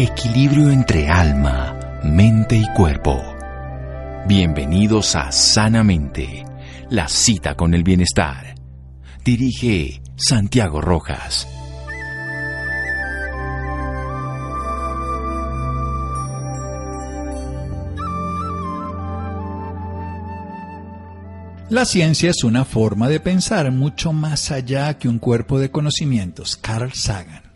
Equilibrio entre alma, mente y cuerpo. Bienvenidos a Sanamente, la cita con el bienestar. Dirige Santiago Rojas. La ciencia es una forma de pensar mucho más allá que un cuerpo de conocimientos. Carl Sagan.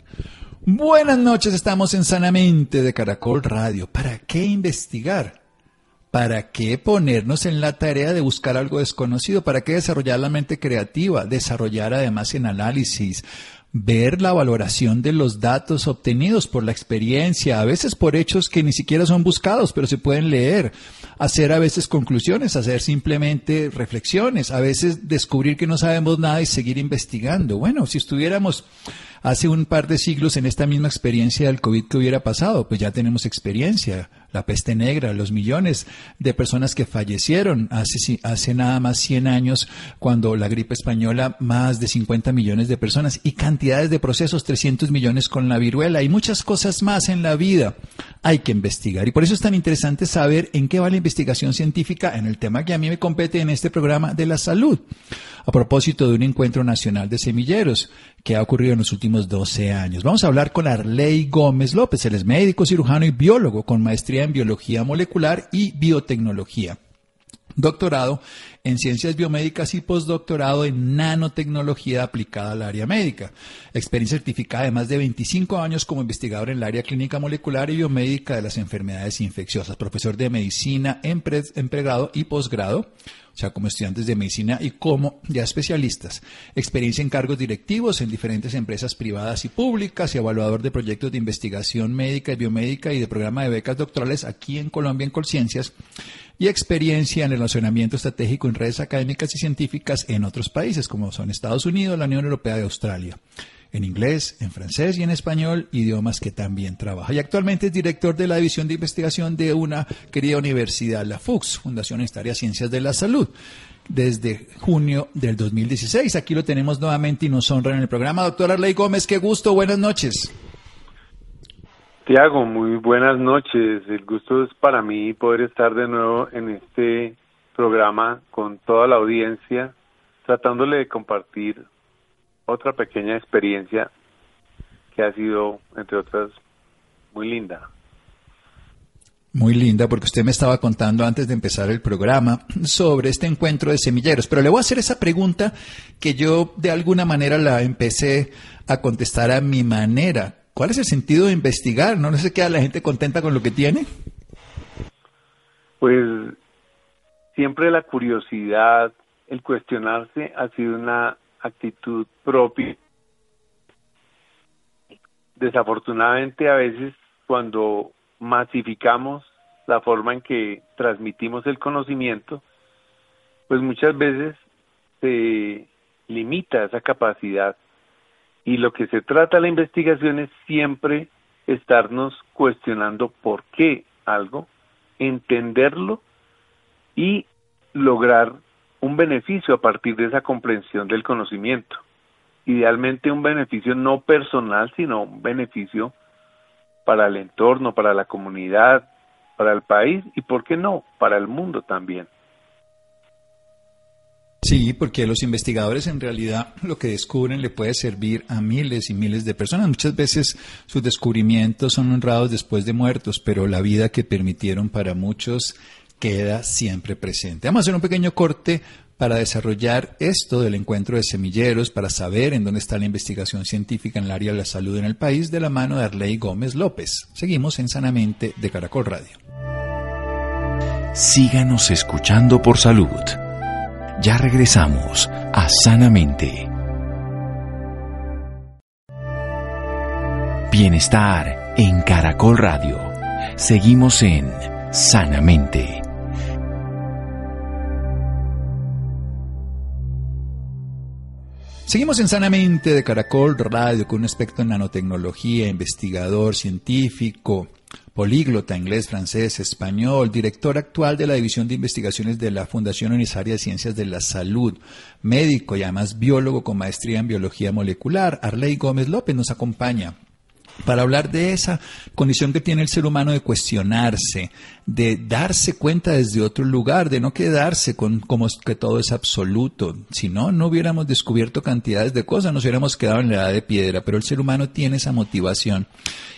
Buenas noches, estamos en Sanamente de Caracol Radio. ¿Para qué investigar? ¿Para qué ponernos en la tarea de buscar algo desconocido? ¿Para qué desarrollar la mente creativa? Desarrollar además en análisis, ver la valoración de los datos obtenidos por la experiencia, a veces por hechos que ni siquiera son buscados, pero se pueden leer, hacer a veces conclusiones, hacer simplemente reflexiones, a veces descubrir que no sabemos nada y seguir investigando. Bueno, si estuviéramos hace un par de siglos en esta misma experiencia del COVID que hubiera pasado, pues ya tenemos experiencia, la peste negra, los millones de personas que fallecieron hace, hace nada más 100 años, cuando la gripe española, más de 50 millones de personas y cantidades de procesos, 300 millones con la viruela y muchas cosas más en la vida. Hay que investigar y por eso es tan interesante saber en qué va la investigación científica en el tema que a mí me compete en este programa de la salud. A propósito de un encuentro nacional de semilleros que ha ocurrido en los últimos 12 años. Vamos a hablar con Arley Gómez López. Él es médico, cirujano y biólogo con maestría en biología molecular y biotecnología. Doctorado en ciencias biomédicas y postdoctorado en nanotecnología aplicada al área médica. Experiencia certificada de más de 25 años como investigador en el área clínica molecular y biomédica de las enfermedades infecciosas. Profesor de medicina en, pregrado y posgrado o sea, como estudiantes de medicina y como ya especialistas. Experiencia en cargos directivos en diferentes empresas privadas y públicas y evaluador de proyectos de investigación médica y biomédica y de programa de becas doctorales aquí en Colombia en Colciencias y experiencia en el relacionamiento estratégico en redes académicas y científicas en otros países como son Estados Unidos, la Unión Europea y Australia en inglés, en francés y en español, idiomas que también trabaja. Y actualmente es director de la División de Investigación de una querida universidad, la FUX, Fundación Estaria Ciencias de la Salud desde junio del 2016. Aquí lo tenemos nuevamente y nos honra en el programa. Doctor Arley Gómez, qué gusto, buenas noches. Tiago, muy buenas noches. El gusto es para mí poder estar de nuevo en este programa con toda la audiencia, tratándole de compartir otra pequeña experiencia que ha sido, entre otras, muy linda. Muy linda, porque usted me estaba contando antes de empezar el programa sobre este encuentro de semilleros, pero le voy a hacer esa pregunta que yo de alguna manera la empecé a contestar a mi manera. ¿Cuál es el sentido de investigar? ¿No, no se queda la gente contenta con lo que tiene? Pues siempre la curiosidad, el cuestionarse ha sido una actitud propia. Desafortunadamente a veces cuando masificamos la forma en que transmitimos el conocimiento, pues muchas veces se limita esa capacidad. Y lo que se trata la investigación es siempre estarnos cuestionando por qué algo, entenderlo y lograr un beneficio a partir de esa comprensión del conocimiento. Idealmente un beneficio no personal, sino un beneficio para el entorno, para la comunidad, para el país y, ¿por qué no?, para el mundo también. Sí, porque los investigadores en realidad lo que descubren le puede servir a miles y miles de personas. Muchas veces sus descubrimientos son honrados después de muertos, pero la vida que permitieron para muchos queda siempre presente. Vamos a hacer un pequeño corte para desarrollar esto del encuentro de semilleros, para saber en dónde está la investigación científica en el área de la salud en el país, de la mano de Arley Gómez López. Seguimos en Sanamente de Caracol Radio. Síganos escuchando por salud. Ya regresamos a Sanamente. Bienestar en Caracol Radio. Seguimos en Sanamente. Seguimos en Sanamente de Caracol Radio con un aspecto en nanotecnología, investigador, científico, políglota, inglés, francés, español, director actual de la División de Investigaciones de la Fundación Unisaria de Ciencias de la Salud, médico y además biólogo con maestría en biología molecular. Arley Gómez López nos acompaña. Para hablar de esa condición que tiene el ser humano de cuestionarse, de darse cuenta desde otro lugar, de no quedarse con como que todo es absoluto. Si no, no hubiéramos descubierto cantidades de cosas, nos hubiéramos quedado en la edad de piedra, pero el ser humano tiene esa motivación.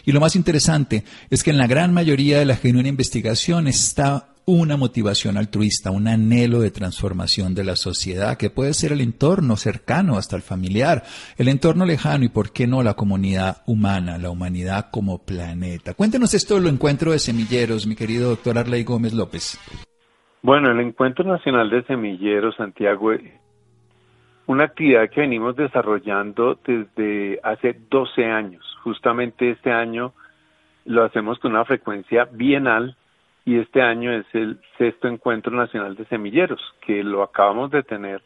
Y lo más interesante es que en la gran mayoría de la genuina investigación está una motivación altruista, un anhelo de transformación de la sociedad, que puede ser el entorno cercano hasta el familiar, el entorno lejano y, por qué no, la comunidad humana, la humanidad como planeta. Cuéntenos esto lo encuentro de semilleros, mi querido doctor Arley Gómez López. Bueno, el Encuentro Nacional de Semilleros, Santiago, una actividad que venimos desarrollando desde hace 12 años. Justamente este año lo hacemos con una frecuencia bienal y este año es el sexto encuentro nacional de semilleros, que lo acabamos de tener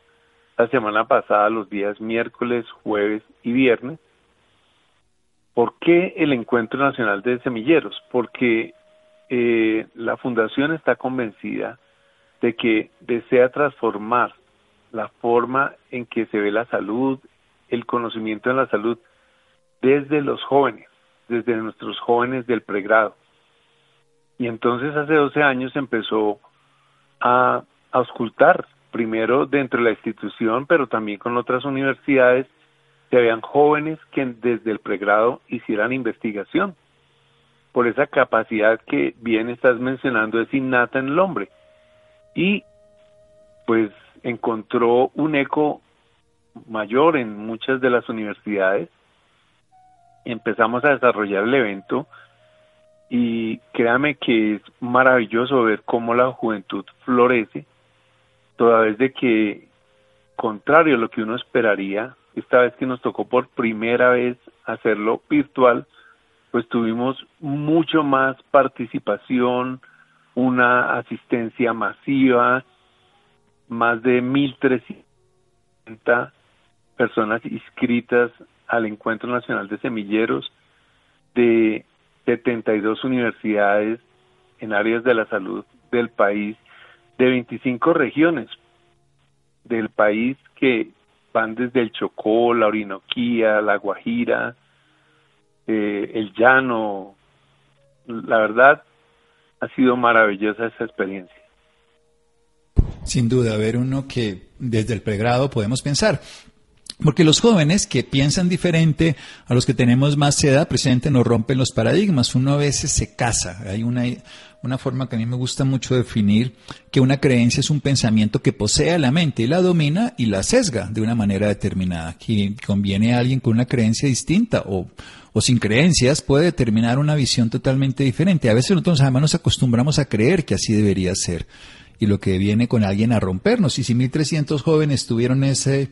la semana pasada, los días miércoles, jueves y viernes. ¿Por qué el encuentro nacional de semilleros? Porque eh, la fundación está convencida de que desea transformar la forma en que se ve la salud, el conocimiento de la salud desde los jóvenes, desde nuestros jóvenes del pregrado. Y entonces hace 12 años empezó a, auscultar, primero dentro de la institución, pero también con otras universidades, que habían jóvenes que desde el pregrado hicieran investigación, por esa capacidad que bien estás mencionando es innata en el hombre. Y pues encontró un eco mayor en muchas de las universidades. Empezamos a desarrollar el evento y créame que es maravilloso ver cómo la juventud florece, toda vez de que, contrario a lo que uno esperaría, esta vez que nos tocó por primera vez hacerlo virtual, pues tuvimos mucho más participación, una asistencia masiva, más de 1.300 personas inscritas al Encuentro Nacional de Semilleros de 72 universidades en áreas de la salud del país, de 25 regiones del país que van desde el Chocó, la Orinoquía, la Guajira, eh, el Llano. La verdad, ha sido maravillosa esa experiencia. Sin duda, ver uno que desde el pregrado podemos pensar, porque los jóvenes que piensan diferente a los que tenemos más edad presente nos rompen los paradigmas. Uno a veces se casa. Hay una, una forma que a mí me gusta mucho definir que una creencia es un pensamiento que posee la mente y la domina y la sesga de una manera determinada. Que conviene a alguien con una creencia distinta o, o sin creencias puede determinar una visión totalmente diferente. A veces nosotros además nos acostumbramos a creer que así debería ser y lo que viene con alguien a rompernos. Y si 1.300 jóvenes tuvieron ese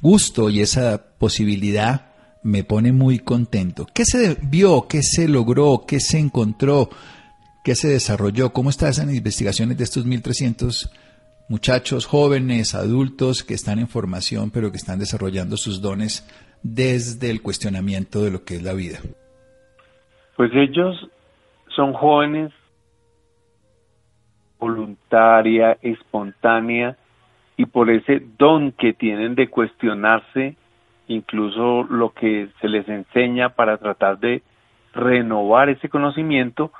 gusto y esa posibilidad me pone muy contento. ¿Qué se vio? ¿Qué se logró? ¿Qué se encontró? ¿Qué se desarrolló? ¿Cómo están esas investigaciones de estos 1.300 muchachos, jóvenes, adultos que están en formación pero que están desarrollando sus dones desde el cuestionamiento de lo que es la vida? Pues ellos son jóvenes voluntaria, espontánea, y por ese don que tienen de cuestionarse incluso lo que se les enseña para tratar de renovar ese conocimiento,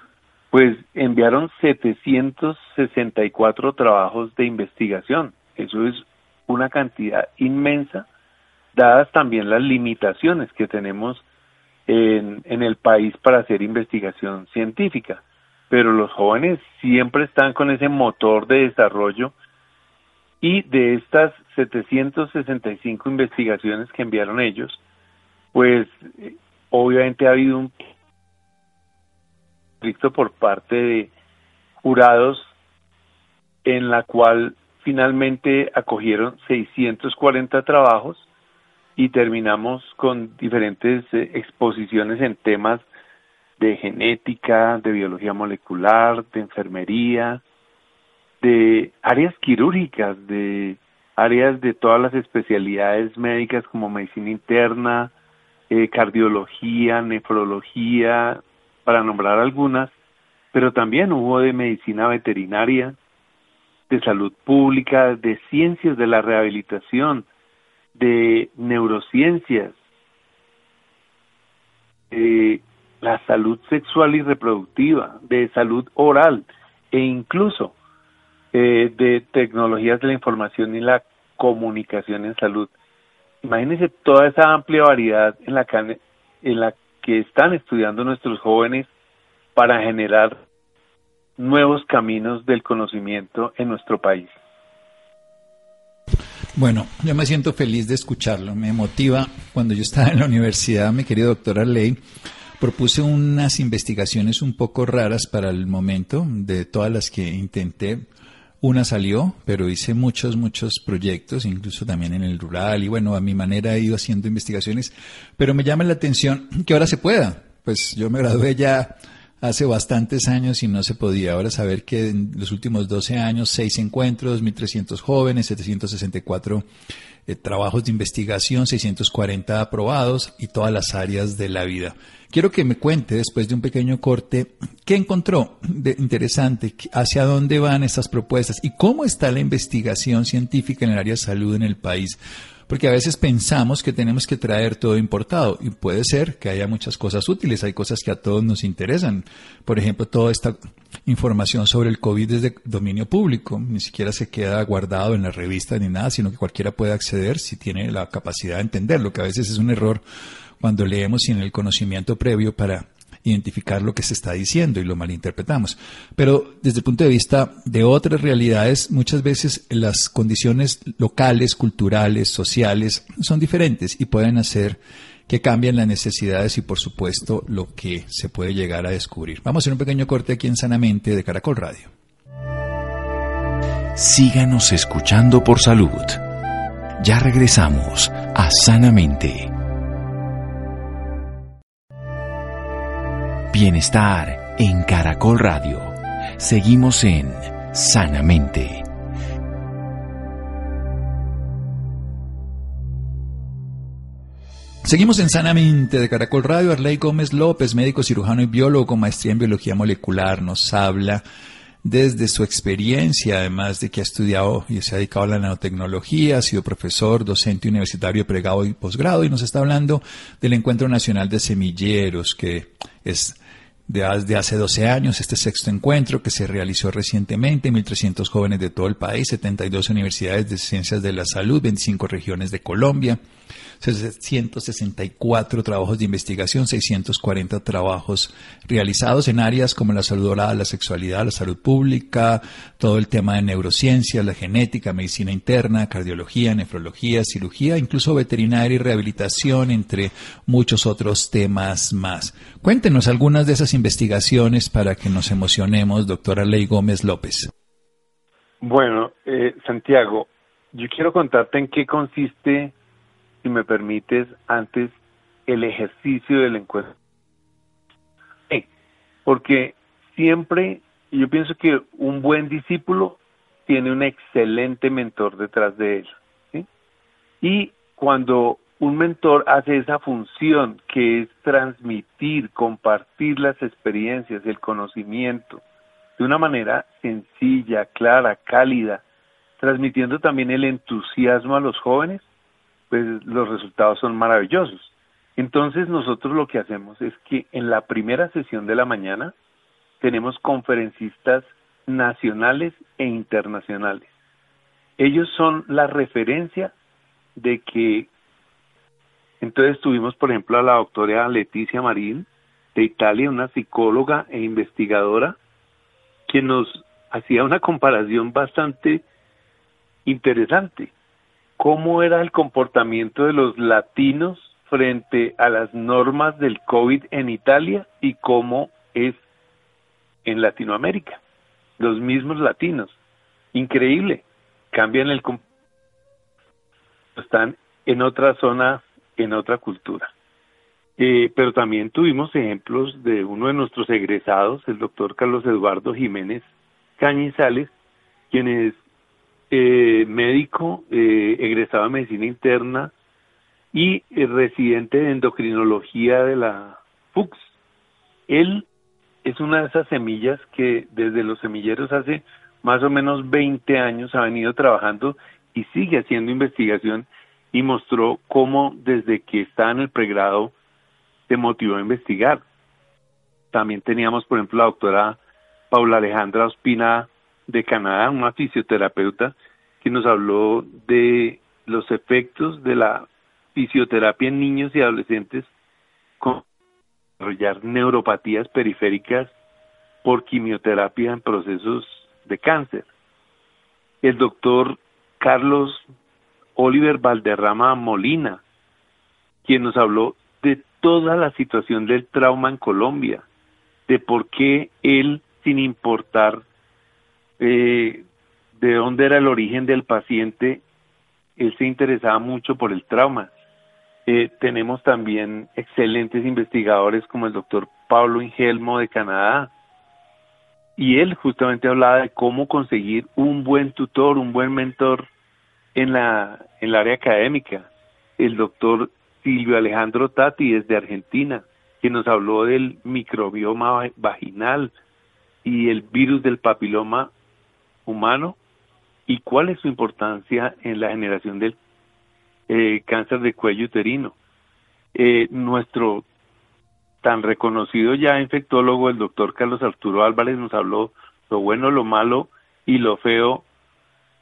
pues enviaron 764 trabajos de investigación. Eso es una cantidad inmensa, dadas también las limitaciones que tenemos en, en el país para hacer investigación científica. Pero los jóvenes siempre están con ese motor de desarrollo y de estas 765 investigaciones que enviaron ellos, pues eh, obviamente ha habido un conflicto por parte de jurados en la cual finalmente acogieron 640 trabajos y terminamos con diferentes eh, exposiciones en temas de genética, de biología molecular, de enfermería, de áreas quirúrgicas, de áreas de todas las especialidades médicas como medicina interna, eh, cardiología, nefrología, para nombrar algunas, pero también hubo de medicina veterinaria, de salud pública, de ciencias de la rehabilitación, de neurociencias, de la salud sexual y reproductiva, de salud oral e incluso eh, de tecnologías de la información y la comunicación en salud. Imagínense toda esa amplia variedad en la, que, en la que están estudiando nuestros jóvenes para generar nuevos caminos del conocimiento en nuestro país. Bueno, yo me siento feliz de escucharlo. Me motiva. Cuando yo estaba en la universidad, mi querido doctor Arley, propuse unas investigaciones un poco raras para el momento, de todas las que intenté. Una salió, pero hice muchos, muchos proyectos, incluso también en el rural, y bueno, a mi manera he ido haciendo investigaciones, pero me llama la atención que ahora se pueda. Pues yo me gradué ya hace bastantes años y no se podía. Ahora saber que en los últimos 12 años, seis encuentros, 1.300 jóvenes, 764 eh, trabajos de investigación, 640 aprobados y todas las áreas de la vida. Quiero que me cuente, después de un pequeño corte, qué encontró de interesante, hacia dónde van estas propuestas y cómo está la investigación científica en el área de salud en el país porque a veces pensamos que tenemos que traer todo importado y puede ser que haya muchas cosas útiles, hay cosas que a todos nos interesan. Por ejemplo, toda esta información sobre el COVID es de dominio público, ni siquiera se queda guardado en la revista ni nada, sino que cualquiera puede acceder si tiene la capacidad de entenderlo, que a veces es un error cuando leemos sin el conocimiento previo para identificar lo que se está diciendo y lo malinterpretamos. Pero desde el punto de vista de otras realidades, muchas veces las condiciones locales, culturales, sociales son diferentes y pueden hacer que cambien las necesidades y por supuesto lo que se puede llegar a descubrir. Vamos a hacer un pequeño corte aquí en Sanamente de Caracol Radio. Síganos escuchando por salud. Ya regresamos a Sanamente. Bienestar en Caracol Radio. Seguimos en Sanamente. Seguimos en Sanamente de Caracol Radio. Arley Gómez López, médico cirujano y biólogo con maestría en biología molecular, nos habla desde su experiencia, además de que ha estudiado y se ha dedicado a la nanotecnología, ha sido profesor, docente universitario, pregado y posgrado, y nos está hablando del Encuentro Nacional de Semilleros, que es de, hace 12 años, este sexto encuentro que se realizó recientemente, 1.300 jóvenes de todo el país, 72 universidades de ciencias de la salud, 25 regiones de Colombia, 164 trabajos de investigación, 640 trabajos realizados en áreas como la salud oral, la sexualidad, la salud pública, todo el tema de neurociencia, la genética, medicina interna, cardiología, nefrología, cirugía, incluso veterinaria y rehabilitación, entre muchos otros temas más. Cuéntenos algunas de esas investigaciones para que nos emocionemos, doctora Ley Gómez López. Bueno, eh, Santiago, yo quiero contarte en qué consiste si me permites, antes el ejercicio del encuentro. porque siempre yo pienso que un buen discípulo tiene un excelente mentor detrás de él. Y cuando un mentor hace esa función que es transmitir, compartir las experiencias, el conocimiento, de una manera sencilla, clara, cálida, transmitiendo también el entusiasmo a los jóvenes, pues los resultados son maravillosos. Entonces nosotros lo que hacemos es que en la primera sesión de la mañana tenemos conferencistas nacionales e internacionales. Ellos son la referencia de que entonces tuvimos por ejemplo a la doctora Leticia Marín de Italia, una psicóloga e investigadora, que nos hacía una comparación bastante interesante cómo era el comportamiento de los latinos frente a las normas del COVID en Italia y cómo es en Latinoamérica. Los mismos latinos. Increíble. Cambian el están en otra zona, en otra cultura. Eh, pero también tuvimos ejemplos de uno de nuestros egresados, el doctor Carlos Eduardo Jiménez Cañizales, quienes eh, médico eh, egresado de medicina interna y eh, residente de endocrinología de la FUX. Él es una de esas semillas que desde los semilleros hace más o menos 20 años ha venido trabajando y sigue haciendo investigación y mostró cómo desde que está en el pregrado se motivó a investigar. también teníamos, por ejemplo, la doctora Paula Alejandra Ospina de Canadá, una fisioterapeuta, que nos habló de los efectos de la fisioterapia en niños y adolescentes con desarrollar neuropatías periféricas por quimioterapia en procesos de cáncer. El doctor Carlos Oliver Valderrama Molina, quien nos habló de toda la situación del trauma en Colombia, de por qué él, sin importar eh, de dónde era el origen del paciente, él se interesaba mucho por el trauma. Eh, tenemos también excelentes investigadores como el doctor Pablo Ingelmo de Canadá, y él justamente hablaba de cómo conseguir un buen tutor, un buen mentor en la en el área académica. El doctor Silvio Alejandro Tati desde Argentina, que nos habló del microbioma vaginal y el virus del papiloma humano y cuál es su importancia en la generación del eh, cáncer de cuello uterino. Eh, nuestro tan reconocido ya infectólogo, el doctor Carlos Arturo Álvarez, nos habló lo bueno, lo malo y lo feo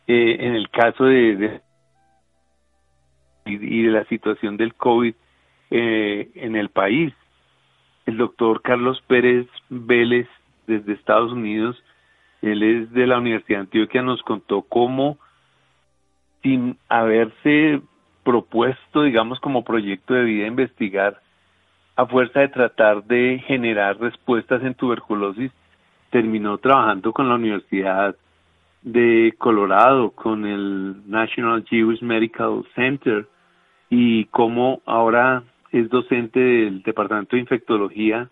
eh, en el caso de, y de la situación del COVID eh, en el país. El doctor Carlos Pérez Vélez desde Estados Unidos, él es de la Universidad de Antioquia, nos contó cómo sin haberse propuesto, digamos, como proyecto de vida investigar a fuerza de tratar de generar respuestas en tuberculosis, terminó trabajando con la Universidad de Colorado, con el National Jewish Medical Center, y como ahora es docente del Departamento de Infectología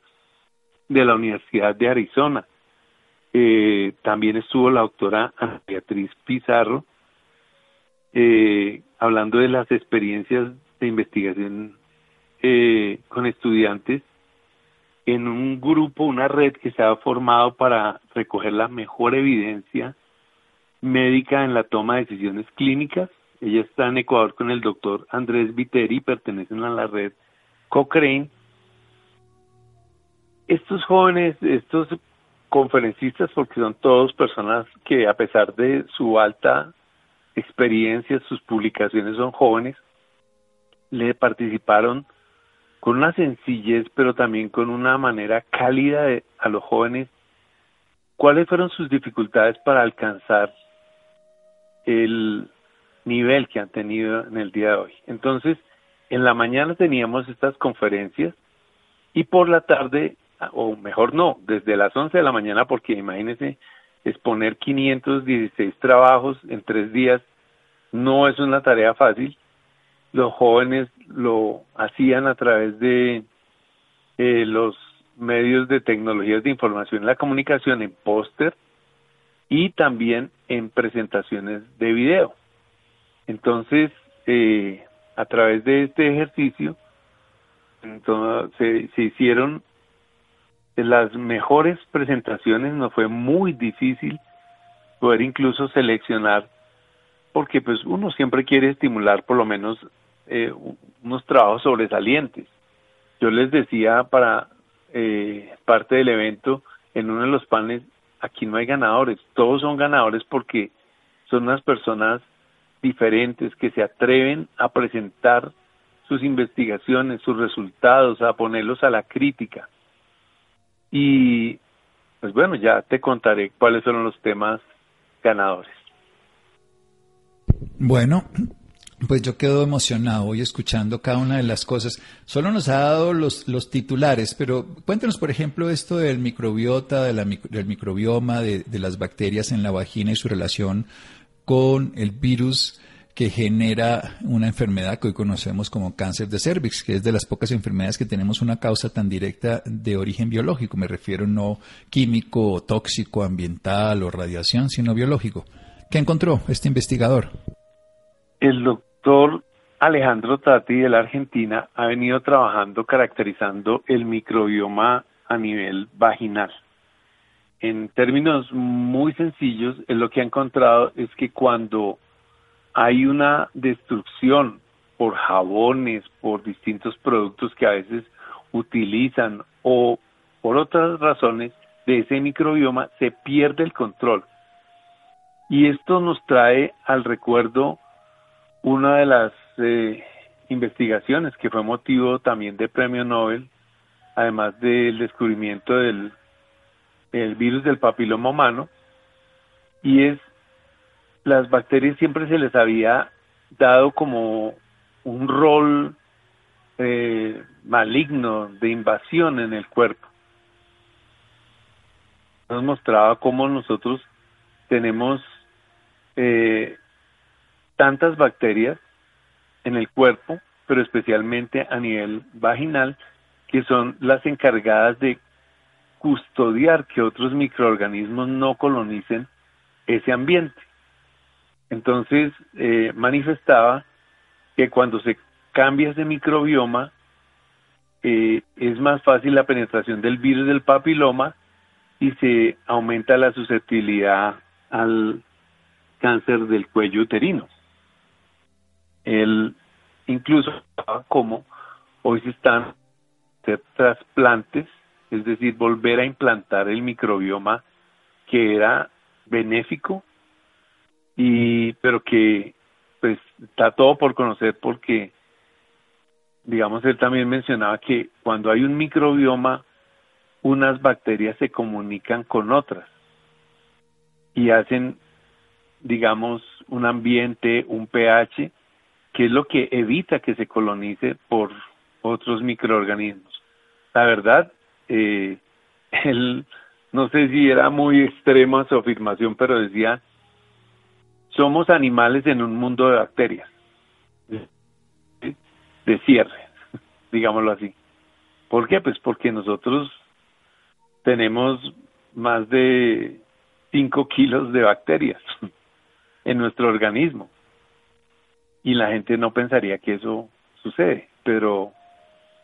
de la Universidad de Arizona. Eh, también estuvo la doctora Beatriz Pizarro, eh, hablando de las experiencias de investigación eh, con estudiantes en un grupo, una red que se ha formado para recoger la mejor evidencia médica en la toma de decisiones clínicas. Ella está en Ecuador con el doctor Andrés Viteri, pertenecen a la red Cochrane. Estos jóvenes, estos conferencistas, porque son todos personas que a pesar de su alta experiencia, sus publicaciones son jóvenes, le participaron con una sencillez, pero también con una manera cálida de, a los jóvenes, cuáles fueron sus dificultades para alcanzar el nivel que han tenido en el día de hoy. Entonces, en la mañana teníamos estas conferencias y por la tarde, o mejor no, desde las 11 de la mañana, porque imagínense, exponer 516 trabajos en tres días no es una tarea fácil los jóvenes lo hacían a través de eh, los medios de tecnologías de información y la comunicación en póster y también en presentaciones de video. Entonces, eh, a través de este ejercicio, se, se hicieron las mejores presentaciones, nos fue muy difícil poder incluso seleccionar, porque pues uno siempre quiere estimular por lo menos eh, unos trabajos sobresalientes. Yo les decía para eh, parte del evento, en uno de los paneles, aquí no hay ganadores, todos son ganadores porque son unas personas diferentes que se atreven a presentar sus investigaciones, sus resultados, a ponerlos a la crítica. Y pues bueno, ya te contaré cuáles son los temas ganadores. Bueno, pues yo quedo emocionado hoy escuchando cada una de las cosas. Solo nos ha dado los, los titulares, pero cuéntanos, por ejemplo, esto del microbiota, de la, del microbioma, de, de, las bacterias en la vagina y su relación con el virus que genera una enfermedad que hoy conocemos como cáncer de cervix, que es de las pocas enfermedades que tenemos una causa tan directa de origen biológico. Me refiero no químico, tóxico, ambiental o radiación, sino biológico. ¿Qué encontró este investigador? El doctor Alejandro Tati de la Argentina ha venido trabajando caracterizando el microbioma a nivel vaginal. En términos muy sencillos, lo que ha encontrado es que cuando hay una destrucción por jabones, por distintos productos que a veces utilizan o, por otras razones de ese microbioma se pierde el control. Y esto nos trae al recuerdo una de las eh, investigaciones que fue motivo también de premio Nobel, además del descubrimiento del virus del papiloma humano, y es las bacterias siempre se les había dado como un rol eh, maligno de invasión en el cuerpo. Nos mostraba cómo nosotros tenemos eh, tantas bacterias en el cuerpo, pero especialmente a nivel vaginal, que son las encargadas de custodiar que otros microorganismos no colonicen ese ambiente. Entonces eh, manifestaba que cuando se cambia ese microbioma, eh, es más fácil la penetración del virus del papiloma y se aumenta la susceptibilidad al cáncer del cuello uterino. Él incluso como hoy se están hacer trasplantes, es decir, volver a implantar el microbioma que era benéfico y pero que pues está todo por conocer porque digamos él también mencionaba que cuando hay un microbioma unas bacterias se comunican con otras y hacen digamos un ambiente un pH que es lo que evita que se colonice por otros microorganismos. La verdad eh, él no sé si era muy extrema su afirmación pero decía somos animales en un mundo de bacterias, de cierre, digámoslo así. ¿Por qué? Pues porque nosotros tenemos más de 5 kilos de bacterias en nuestro organismo. Y la gente no pensaría que eso sucede, pero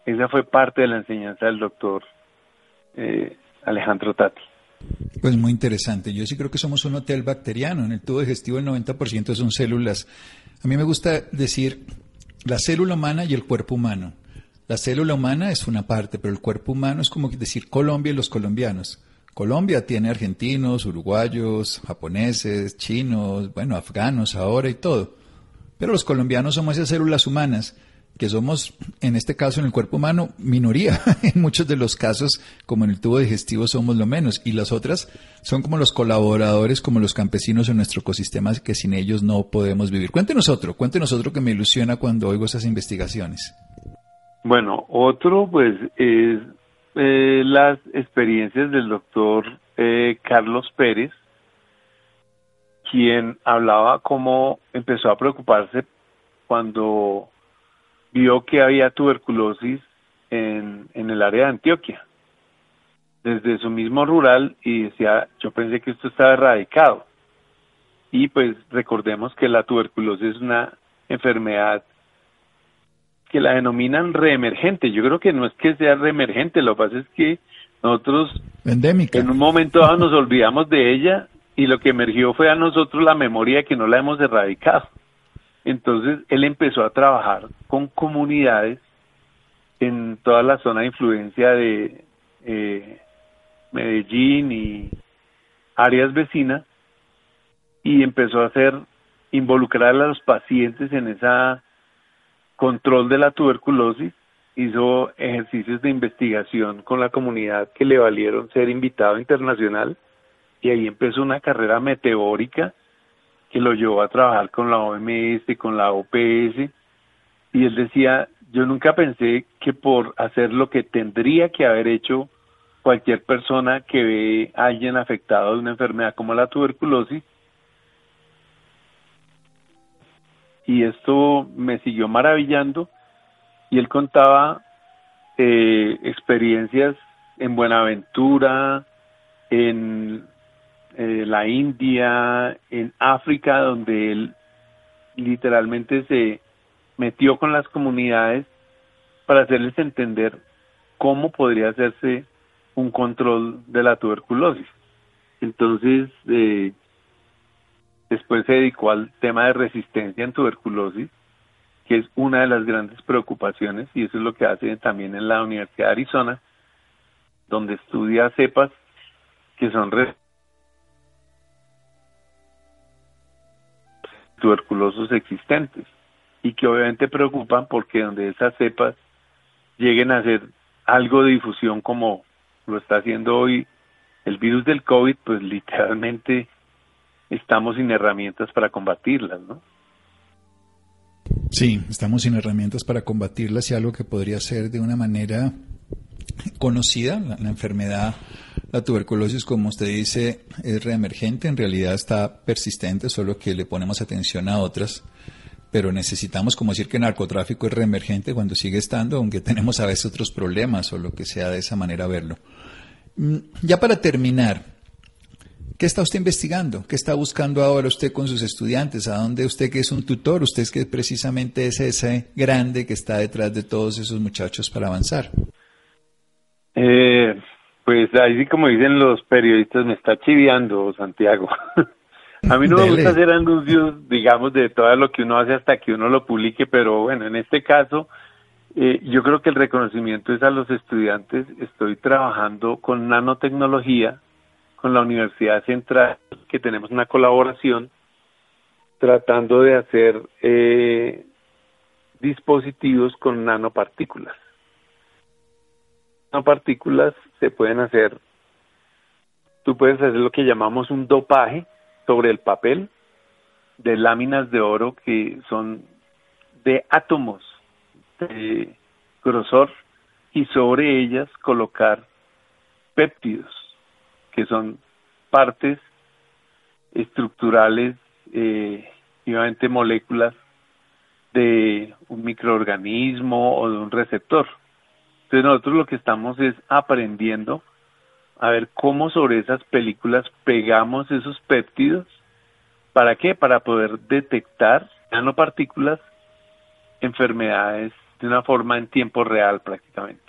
esa fue parte de la enseñanza del doctor eh, Alejandro Tati. Pues muy interesante. Yo sí creo que somos un hotel bacteriano. En el tubo digestivo el 90% son células. A mí me gusta decir la célula humana y el cuerpo humano. La célula humana es una parte, pero el cuerpo humano es como decir Colombia y los colombianos. Colombia tiene argentinos, uruguayos, japoneses, chinos, bueno, afganos ahora y todo. Pero los colombianos somos esas células humanas que somos, en este caso, en el cuerpo humano, minoría. en muchos de los casos, como en el tubo digestivo, somos lo menos. Y las otras son como los colaboradores, como los campesinos en nuestro ecosistema, que sin ellos no podemos vivir. Cuéntenos otro, cuéntenos otro que me ilusiona cuando oigo esas investigaciones. Bueno, otro, pues, es eh, las experiencias del doctor eh, Carlos Pérez, quien hablaba cómo empezó a preocuparse cuando vio que había tuberculosis en, en el área de Antioquia, desde su mismo rural, y decía, yo pensé que esto estaba erradicado. Y pues recordemos que la tuberculosis es una enfermedad que la denominan reemergente. Yo creo que no es que sea reemergente, lo que pasa es que nosotros en un momento dado nos olvidamos de ella y lo que emergió fue a nosotros la memoria que no la hemos erradicado. Entonces él empezó a trabajar con comunidades en toda la zona de influencia de eh, Medellín y áreas vecinas y empezó a hacer involucrar a los pacientes en ese control de la tuberculosis hizo ejercicios de investigación con la comunidad que le valieron ser invitado internacional y ahí empezó una carrera meteórica que lo llevó a trabajar con la OMS, con la OPS, y él decía, yo nunca pensé que por hacer lo que tendría que haber hecho cualquier persona que ve a alguien afectado de una enfermedad como la tuberculosis, y esto me siguió maravillando, y él contaba eh, experiencias en Buenaventura, en eh, la India, en África, donde él literalmente se metió con las comunidades para hacerles entender cómo podría hacerse un control de la tuberculosis. Entonces, eh, después se dedicó al tema de resistencia en tuberculosis, que es una de las grandes preocupaciones, y eso es lo que hace también en la Universidad de Arizona, donde estudia cepas que son tuberculosos existentes y que obviamente preocupan porque donde esas cepas lleguen a ser algo de difusión como lo está haciendo hoy el virus del COVID, pues literalmente estamos sin herramientas para combatirlas, ¿no? Sí, estamos sin herramientas para combatirlas y algo que podría ser de una manera conocida, la, enfermedad, la tuberculosis, como usted dice, es reemergente, en realidad está persistente, solo que le ponemos atención a otras, pero necesitamos como decir que el narcotráfico es reemergente cuando sigue estando, aunque tenemos a veces otros problemas o lo que sea de esa manera verlo. Mm, ya para terminar, ¿Qué está usted investigando? ¿Qué está buscando ahora usted con sus estudiantes? ¿A dónde usted que es un tutor? Usted es que precisamente es ese grande que está detrás de todos esos muchachos para avanzar. Eh, pues ahí sí como dicen los periodistas, me está chiviando Santiago. A mí no me gusta hacer anuncios, digamos, de todo lo que uno hace hasta que uno lo publique, pero bueno, en este caso, eh, yo creo que el reconocimiento es a los estudiantes. Estoy trabajando con nanotecnología con la Universidad Central, que tenemos una colaboración tratando de hacer eh, dispositivos con nanopartículas. Nanopartículas se pueden hacer, tú puedes hacer lo que llamamos un dopaje sobre el papel de láminas de oro que son de átomos de grosor y sobre ellas colocar péptidos que son partes estructurales eh, moléculas de un microorganismo o de un receptor. Entonces nosotros lo que estamos es aprendiendo a ver cómo sobre esas películas pegamos esos péptidos. ¿Para qué? Para poder detectar nanopartículas, enfermedades de una forma en tiempo real prácticamente.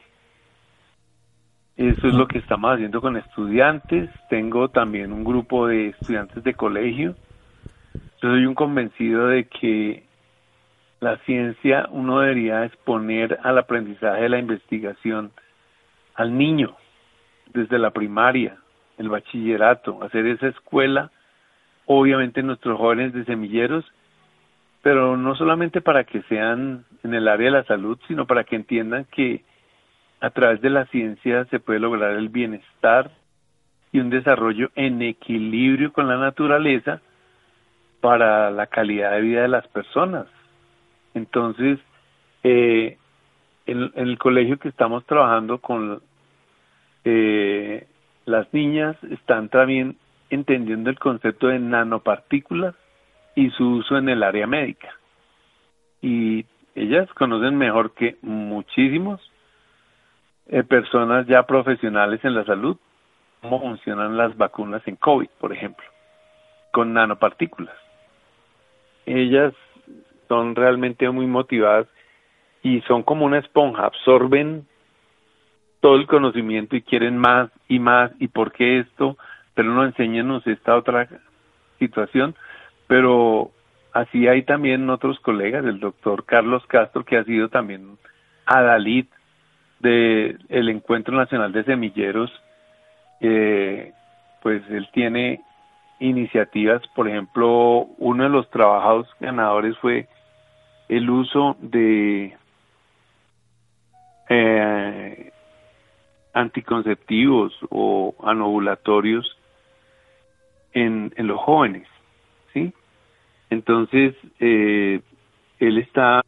Eso es lo que estamos haciendo con estudiantes. Tengo también un grupo de estudiantes de colegio. Yo soy un convencido de que la ciencia uno debería exponer al aprendizaje de la investigación al niño desde la primaria, el bachillerato, hacer esa escuela, obviamente nuestros jóvenes de semilleros, pero no solamente para que sean en el área de la salud, sino para que entiendan que a través de la ciencia se puede lograr el bienestar y un desarrollo en equilibrio con la naturaleza para la calidad de vida de las personas. Entonces, eh, en, el colegio que estamos trabajando con eh, las niñas están también entendiendo el concepto de nanopartículas y su uso en el área médica. Y ellas conocen mejor que muchísimos eh, personas ya profesionales en la salud cómo funcionan las vacunas en COVID, por ejemplo, con nanopartículas. Ellas son realmente muy motivadas y son como una esponja, absorben todo el conocimiento y quieren más y más y por qué esto, pero no enséñenos esta otra situación, pero así hay también otros colegas, el doctor Carlos Castro, que ha sido también adalid de el Encuentro Nacional de Semilleros, eh, pues él tiene iniciativas, por ejemplo, uno de los trabajos ganadores fue el uso de eh, anticonceptivos o anovulatorios en, en los jóvenes, ¿sí? Entonces, eh, él está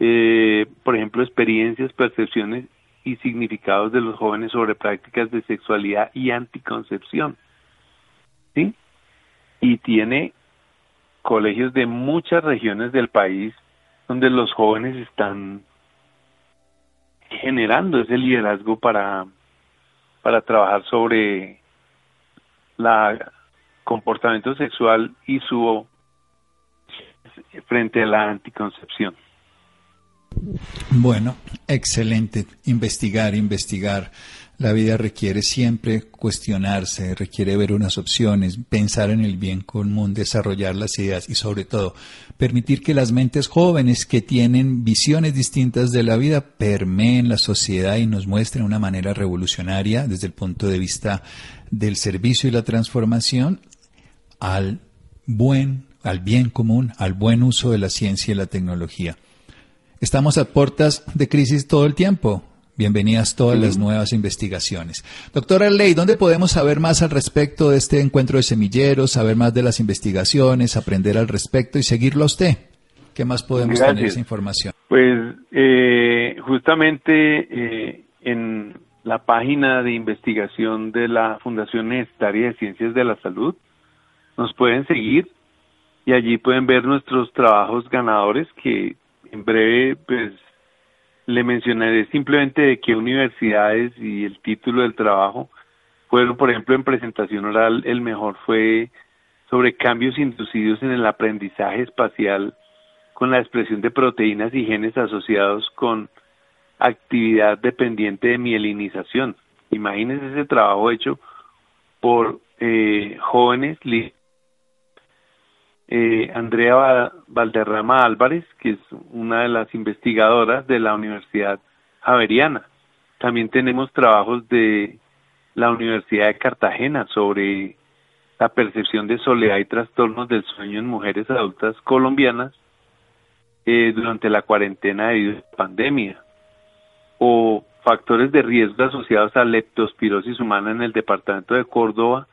eh, por ejemplo, experiencias, percepciones y significados de los jóvenes sobre prácticas de sexualidad y anticoncepción. ¿Sí? Y tiene colegios de muchas regiones del país donde los jóvenes están generando ese liderazgo para, para trabajar sobre la comportamiento sexual y su frente a la anticoncepción. Bueno, excelente. Investigar, investigar. La vida requiere siempre cuestionarse, requiere ver unas opciones, pensar en el bien común, desarrollar las ideas y sobre todo permitir que las mentes jóvenes que tienen visiones distintas de la vida permeen la sociedad y nos muestren una manera revolucionaria desde el punto de vista del servicio y la transformación al buen, al bien común, al buen uso de la ciencia y la tecnología. Estamos a puertas de crisis todo el tiempo. Bienvenidas todas las nuevas investigaciones. Doctora Ley, ¿dónde podemos saber más al respecto de este encuentro de semilleros, saber más de las investigaciones, aprender al respecto y seguirlo a usted? ¿Qué más podemos tener esa información? Pues eh, justamente eh, en la página de investigación de la Fundación Universitaria de Ciencias de la Salud nos pueden seguir y allí pueden ver nuestros trabajos ganadores que en breve pues le mencionaré simplemente de qué universidades y el título del trabajo fueron, por ejemplo, en presentación oral, el mejor fue sobre cambios inducidos en el aprendizaje espacial con la expresión de proteínas y genes asociados con actividad dependiente de mielinización. Imagínense ese trabajo hecho por eh, jóvenes eh, Andrea Valderrama Álvarez, que es una de las investigadoras de la Universidad Javeriana. También tenemos trabajos de la Universidad de Cartagena sobre la percepción de soledad y trastornos del sueño en mujeres adultas colombianas eh, durante la cuarentena debido a la pandemia, o factores de riesgo asociados a leptospirosis humana en el departamento de Córdoba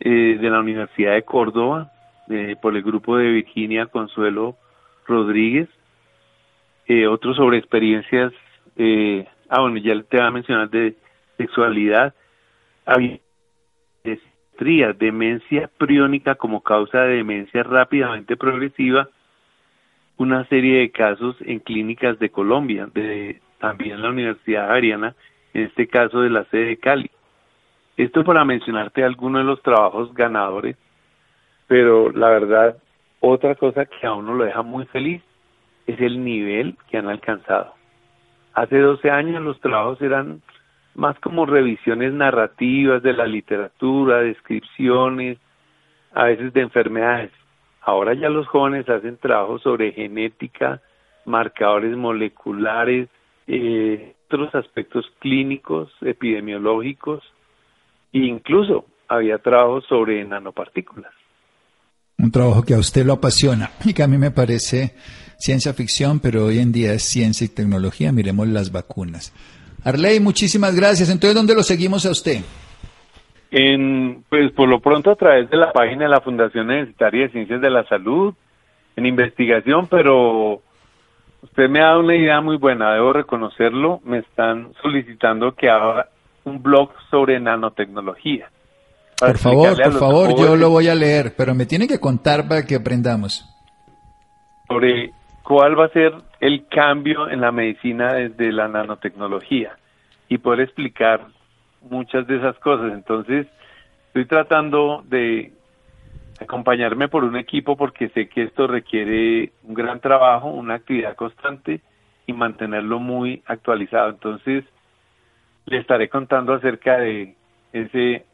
eh, de la Universidad de Córdoba, por el grupo de Virginia Consuelo Rodríguez, eh, otro sobre experiencias, eh, ah bueno, ya te voy a mencionar de sexualidad, había demencia priónica como causa de demencia rápidamente progresiva, una serie de casos en clínicas de Colombia, de también la Universidad Ariana, en este caso de la sede de Cali. Esto para mencionarte algunos de los trabajos ganadores pero la verdad, otra cosa que a uno lo deja muy feliz es el nivel que han alcanzado. Hace 12 años los trabajos eran más como revisiones narrativas de la literatura, descripciones, a veces de enfermedades. Ahora ya los jóvenes hacen trabajos sobre genética, marcadores moleculares, eh, otros aspectos clínicos, epidemiológicos, e incluso había trabajos sobre nanopartículas un trabajo que a usted lo apasiona y que a mí me parece ciencia ficción, pero hoy en día es ciencia y tecnología. Miremos las vacunas. Arley, muchísimas gracias. Entonces, ¿dónde lo seguimos a usted? En, pues por lo pronto a través de la página de la Fundación Universitaria de Ciencias de la Salud, en investigación, pero usted me ha dado una idea muy buena, debo reconocerlo. Me están solicitando que haga un blog sobre nanotecnología. Por favor, por favor, yo lo voy a leer, pero me tiene que contar para que aprendamos. Sobre cuál va a ser el cambio en la medicina desde la nanotecnología y poder explicar muchas de esas cosas. Entonces, estoy tratando de acompañarme por un equipo porque sé que esto requiere un gran trabajo, una actividad constante y mantenerlo muy actualizado. Entonces, le estaré contando acerca de ese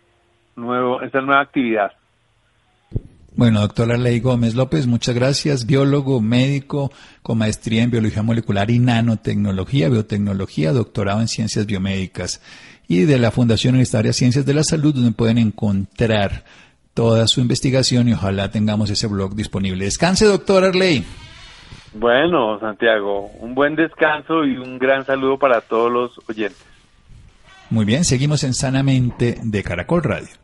nuevo, esta nueva actividad. Bueno, doctora Ley Gómez López, muchas gracias. Biólogo, médico, con maestría en biología molecular y nanotecnología, biotecnología, doctorado en ciencias biomédicas y de la Fundación Universitaria Ciencias de la Salud, donde pueden encontrar toda su investigación y ojalá tengamos ese blog disponible. Descanse, doctora Ley. Bueno, Santiago, un buen descanso y un gran saludo para todos los oyentes. Muy bien, seguimos en Sanamente de Caracol Radio.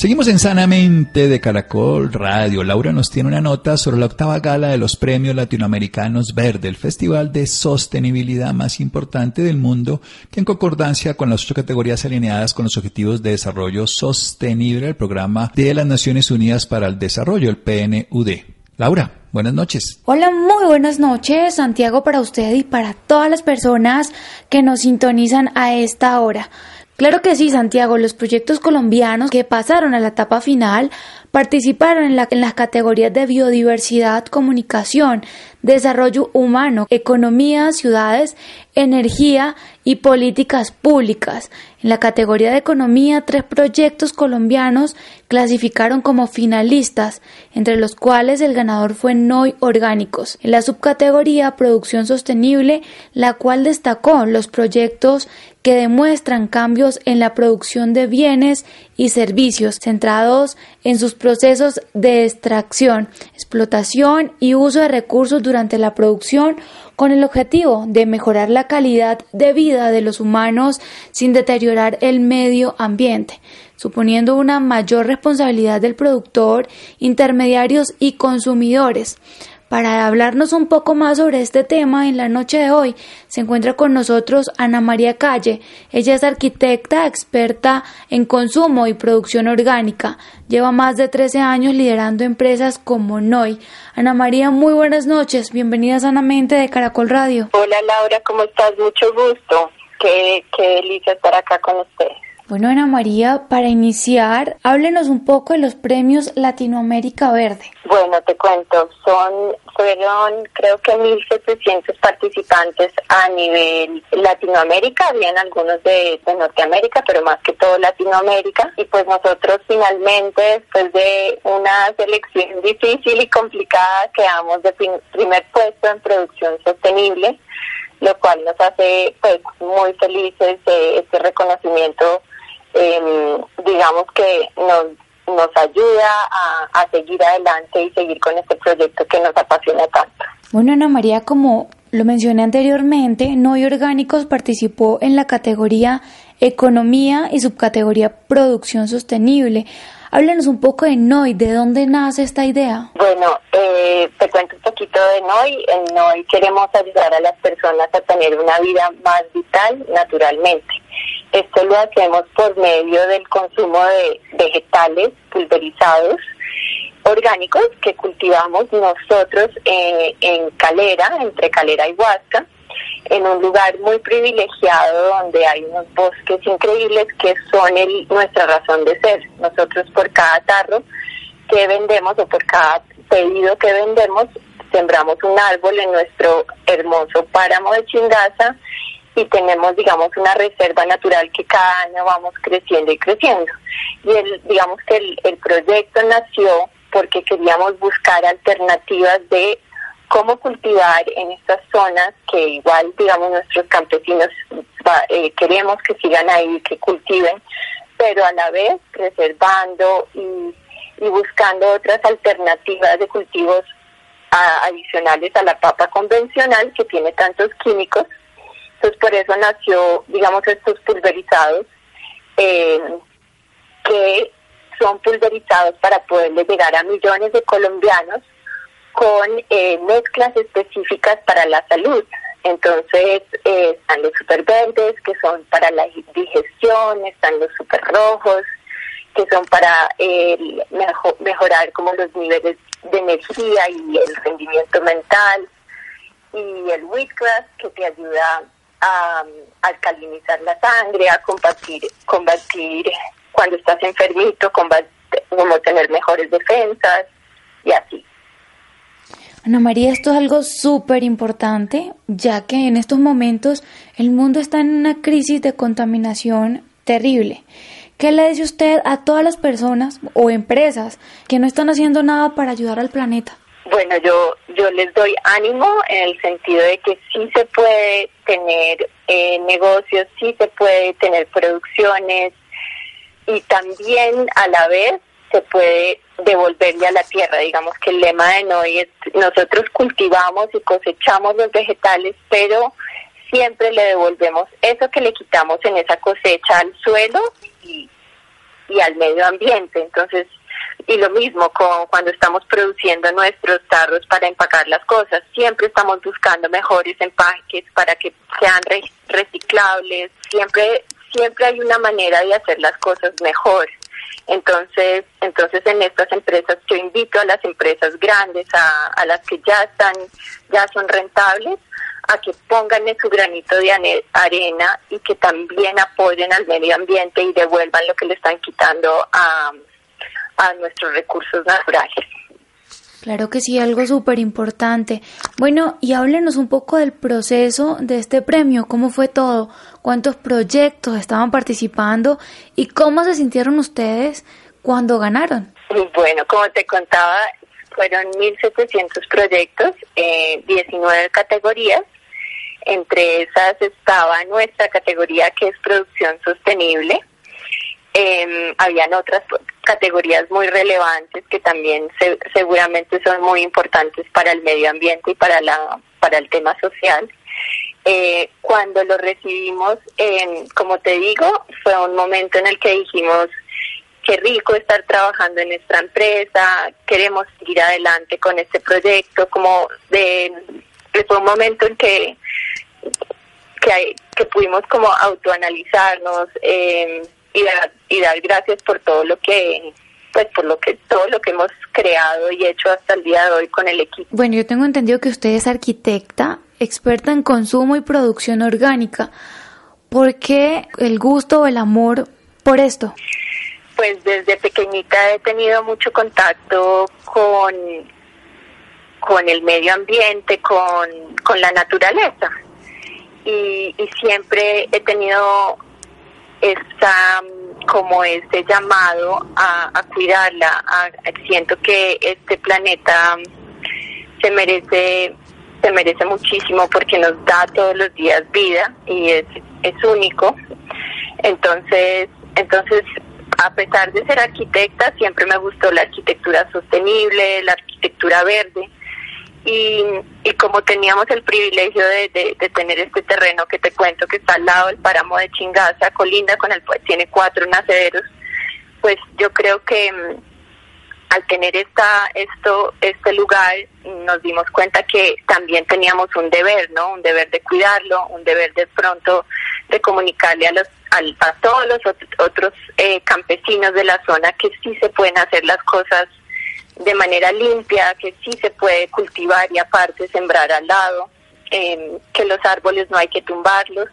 Seguimos en Sanamente de Caracol Radio. Laura nos tiene una nota sobre la octava gala de los premios latinoamericanos Verde, el festival de sostenibilidad más importante del mundo, que en concordancia con las ocho categorías alineadas con los Objetivos de Desarrollo Sostenible, el programa de las Naciones Unidas para el Desarrollo, el PNUD. Laura, buenas noches. Hola, muy buenas noches, Santiago, para usted y para todas las personas que nos sintonizan a esta hora. Claro que sí, Santiago, los proyectos colombianos que pasaron a la etapa final participaron en, en, las categorías de biodiversidad, comunicación, desarrollo humano, economía, ciudades, energía y políticas públicas. En la categoría de economía, tres proyectos colombianos clasificaron como finalistas, entre los cuales el ganador fue NOI Orgánicos. En la subcategoría Producción Sostenible, la cual destacó los proyectos que demuestran cambios en la producción de bienes y servicios centrados en sus procesos de extracción, explotación y uso de recursos durante la producción con el objetivo de mejorar la calidad de vida de los humanos sin deteriorar el medio ambiente, suponiendo una mayor responsabilidad del productor, intermediarios y consumidores. Para hablarnos un poco más sobre este tema, en la noche de hoy se encuentra con nosotros Ana María Calle. Ella es arquitecta experta en consumo y producción orgánica. Lleva más de 13 años liderando empresas como NOI. Ana María, muy buenas noches. Bienvenida Sanamente de Caracol Radio. Hola Laura, ¿cómo estás? Mucho gusto. Qué, qué delicia estar acá con usted. Bueno, Ana María, para iniciar, háblenos un poco de los premios Latinoamérica Verde. Bueno, te cuento, son fueron creo que 1.700 participantes a nivel Latinoamérica, habían algunos de, de, Norteamérica, pero más que todo Latinoamérica. Y pues nosotros finalmente, después de una selección difícil y complicada, quedamos de primer puesto en producción sostenible lo cual nos hace pues muy felices de este reconocimiento eh, digamos que nos, nos ayuda a, a seguir adelante y seguir con este proyecto que nos apasiona tanto. Bueno, Ana María, como lo mencioné anteriormente, Noy Orgánicos participó en la categoría Economía y subcategoría Producción Sostenible. Háblanos un poco de NOI, ¿de dónde nace esta idea? Bueno, eh, te cuento un poquito de NOI. En NOI queremos ayudar a las personas a tener una vida más vital naturalmente. Esto lo hacemos por medio del consumo de vegetales pulverizados orgánicos que cultivamos nosotros eh, en Calera, entre Calera y Huasca, en un lugar muy privilegiado donde hay unos bosques increíbles que son el, nuestra razón de ser. Nosotros por cada tarro que vendemos o por cada pedido que vendemos, sembramos un árbol en nuestro hermoso páramo de Chingaza y tenemos, digamos, una reserva natural que cada año vamos creciendo y creciendo. Y el, digamos que el, el proyecto nació porque queríamos buscar alternativas de cómo cultivar en estas zonas que igual, digamos, nuestros campesinos eh, queremos que sigan ahí, que cultiven, pero a la vez preservando y, y buscando otras alternativas de cultivos adicionales a la papa convencional que tiene tantos químicos entonces por eso nació, digamos, estos pulverizados eh, que son pulverizados para poderle llegar a millones de colombianos con eh, mezclas específicas para la salud. Entonces eh, están los super verdes que son para la digestión, están los super rojos que son para mejorar como los niveles de energía y el rendimiento mental y el wheatgrass que te ayuda a, alcalinizar la sangre, a combatir, combatir cuando estás enfermito, combatir, como tener mejores defensas y así. Ana María, esto es algo súper importante, ya que en estos momentos el mundo está en una crisis de contaminación terrible. ¿Qué le dice usted a todas las personas o empresas que no están haciendo nada para ayudar al planeta? Bueno, yo, yo les doy ánimo en el sentido de que sí se puede tener eh, negocios, sí se puede tener producciones y también a la vez se puede devolverle a la tierra. Digamos que el lema de Noy es nosotros cultivamos y cosechamos los vegetales, pero siempre le devolvemos eso que le quitamos en esa cosecha al suelo y, y al medio ambiente. Entonces, y lo mismo con cuando estamos produciendo nuestros tarros para empacar las cosas, siempre estamos buscando mejores empaques para que sean reciclables, siempre siempre hay una manera de hacer las cosas mejor. Entonces, entonces en estas empresas yo invito a las empresas grandes, a, a las que ya están, ya son rentables, a que pongan en su granito de arena y que también apoyen al medio ambiente y devuelvan lo que le están quitando a, a nuestros recursos naturales. Claro que sí, algo súper importante. Bueno, y háblenos un poco del proceso de este premio, cómo fue todo, cuántos proyectos estaban participando y cómo se sintieron ustedes cuando ganaron. Bueno, como te contaba, fueron 1.700 proyectos, eh, 19 categorías. Entre esas estaba nuestra categoría que es producción sostenible. Eh, habían otras categorías muy relevantes que también seguramente son muy importantes para el medio ambiente y para la para el tema social. Eh, cuando lo recibimos, como te digo, fue un momento en el que dijimos qué rico estar trabajando en nuestra empresa, queremos seguir adelante con este proyecto, como de, fue un momento en que que, que pudimos como autoanalizarnos, eh, y dar, y dar gracias por todo lo que pues por lo que todo lo que hemos creado y hecho hasta el día de hoy con el equipo. Bueno, yo tengo entendido que usted es arquitecta, experta en consumo y producción orgánica. ¿Por qué el gusto o el amor por esto? Pues desde pequeñita he tenido mucho contacto con, con el medio ambiente, con, con la naturaleza. Y, y siempre he tenido está como este llamado a, cuidarla. siento que este planeta se merece se merece muchísimo porque nos da todos los días vida y es, es único. Entonces, entonces a pesar de ser arquitecta, siempre me gustó la arquitectura sostenible, la arquitectura verde y, y como teníamos el privilegio de, de, tener este terreno que te cuento que está al lado del páramo de Chingaza, colinda con el pues tiene cuatro nacederos, pues yo creo que mm, al tener esta esto este lugar nos dimos cuenta que también teníamos un deber, ¿no? Un deber de cuidarlo, un deber de pronto de comunicarle a los a, todos los otros eh, campesinos de la zona que sí se pueden hacer las cosas de manera limpia, que sí se puede cultivar y aparte sembrar al lado, em, que los árboles no hay que tumbarlos.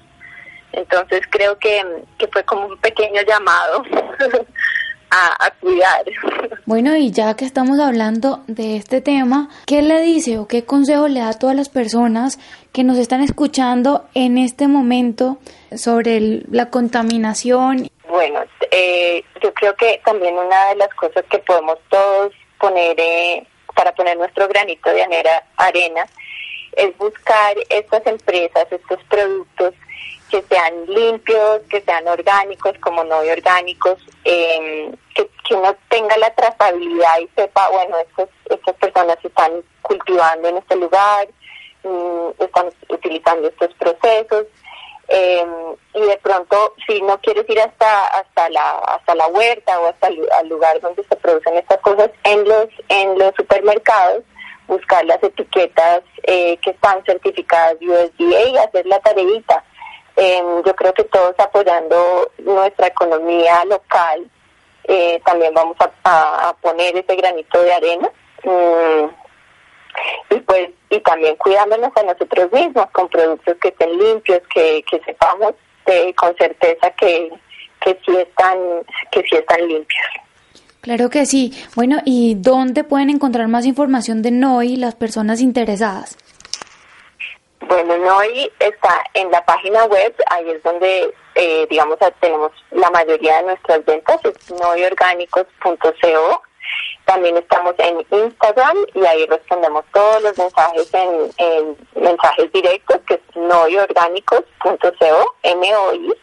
Entonces creo que, que fue como un pequeño llamado a, a, cuidar. Bueno, y ya que estamos hablando de este tema, ¿qué le dice o qué consejo le da a todas las personas que nos están escuchando en este momento sobre la contaminación? Bueno, eh, yo creo que también una de las cosas que podemos todos poner, eh, para poner nuestro granito de arena, es buscar estas empresas, estos productos que sean limpios, que sean orgánicos como no orgánicos, em, que, que uno tenga la trazabilidad y sepa, bueno, estos, estas personas están cultivando en este lugar, mm, están utilizando estos procesos, eh, y de pronto si no quieres ir hasta hasta la hasta la huerta o hasta el lugar donde se producen estas cosas en los en los supermercados buscar las etiquetas eh, que están certificadas USDA y hacer la tareita. Eh, yo creo que todos apoyando nuestra economía local eh, también vamos a, a, poner ese granito de arena. Mm, y pues y también cuidándonos a nosotros mismos con productos que estén limpios, que, que sepamos con certeza que, que sí están que sí están limpios. Claro que sí. Bueno, ¿y dónde pueden encontrar más información de NOI las personas interesadas? Bueno, NOI está en la página web, ahí es donde, eh, digamos, tenemos la mayoría de nuestras ventas, es noiorgánicos.co también estamos en Instagram y ahí respondemos todos los mensajes en, mensajes directos, que es noyorgánicos.co, M-O-I,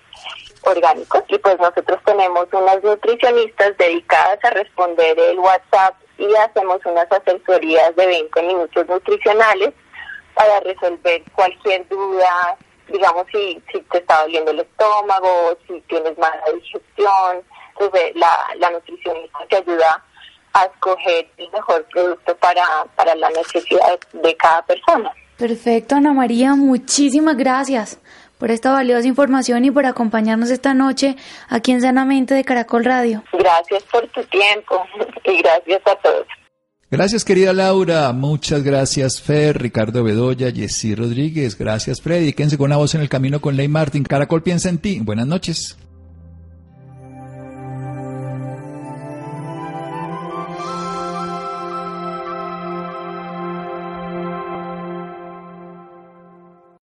orgánicos. Y pues nosotros tenemos unas nutricionistas dedicadas a responder el WhatsApp y hacemos unas asesorías de 20 minutos nutricionales para resolver cualquier duda, digamos si, si te está doliendo el estómago, si tienes mala digestión, pues, la, la nutricionista te ayuda a escoger el mejor producto para, para la necesidad de cada persona. Perfecto, Ana María, muchísimas gracias por esta valiosa información y por acompañarnos esta noche aquí en Sanamente de Caracol Radio. Gracias por tu tiempo y gracias a todos. Gracias, querida Laura. Muchas gracias, Fer, Ricardo Bedoya, Jessy Rodríguez. Gracias, Freddy. Quédense con una voz en el camino con Ley Martin. Caracol piensa en ti. Buenas noches.